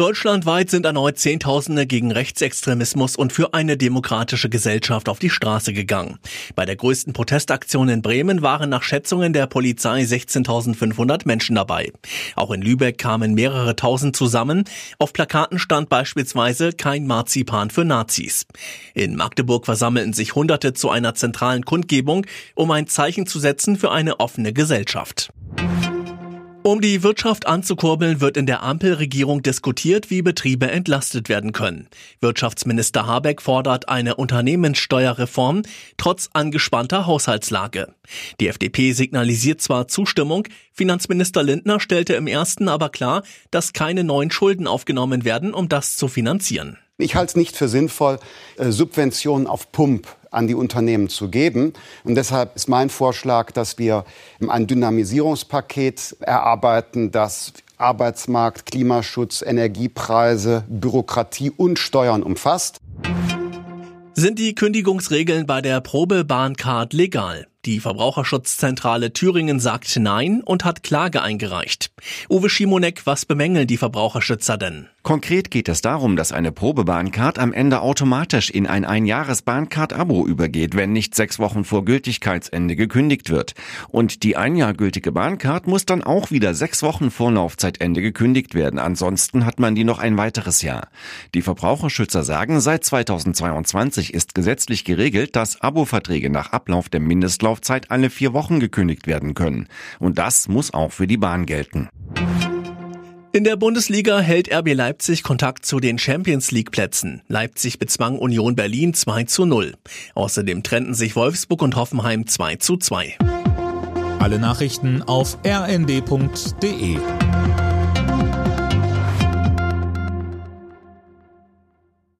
Deutschlandweit sind erneut Zehntausende gegen Rechtsextremismus und für eine demokratische Gesellschaft auf die Straße gegangen. Bei der größten Protestaktion in Bremen waren nach Schätzungen der Polizei 16.500 Menschen dabei. Auch in Lübeck kamen mehrere tausend zusammen. Auf Plakaten stand beispielsweise kein Marzipan für Nazis. In Magdeburg versammelten sich Hunderte zu einer zentralen Kundgebung, um ein Zeichen zu setzen für eine offene Gesellschaft. Um die Wirtschaft anzukurbeln, wird in der Ampelregierung diskutiert, wie Betriebe entlastet werden können. Wirtschaftsminister Habeck fordert eine Unternehmenssteuerreform trotz angespannter Haushaltslage. Die FDP signalisiert zwar Zustimmung, Finanzminister Lindner stellte im ersten aber klar, dass keine neuen Schulden aufgenommen werden, um das zu finanzieren. Ich halte es nicht für sinnvoll, äh, Subventionen auf Pump an die Unternehmen zu geben. Und deshalb ist mein Vorschlag, dass wir ein Dynamisierungspaket erarbeiten, das Arbeitsmarkt, Klimaschutz, Energiepreise, Bürokratie und Steuern umfasst. Sind die Kündigungsregeln bei der Probebahncard legal? Die Verbraucherschutzzentrale Thüringen sagt Nein und hat Klage eingereicht. Uwe Schimonek, was bemängeln die Verbraucherschützer denn? Konkret geht es darum, dass eine Probebahncard am Ende automatisch in ein Einjahres-Bahncard-Abo übergeht, wenn nicht sechs Wochen vor Gültigkeitsende gekündigt wird. Und die ein Jahr gültige Bahncard muss dann auch wieder sechs Wochen vor Laufzeitende gekündigt werden. Ansonsten hat man die noch ein weiteres Jahr. Die Verbraucherschützer sagen, seit 2022 ist gesetzlich geregelt, dass Abo-Verträge nach Ablauf der Mindestlaufzeit alle vier Wochen gekündigt werden können. Und das muss auch für die Bahn gelten. In der Bundesliga hält RB Leipzig Kontakt zu den Champions League Plätzen. Leipzig bezwang Union Berlin 2 zu 0. Außerdem trennten sich Wolfsburg und Hoffenheim 2 zu 2. Alle Nachrichten auf rnd.de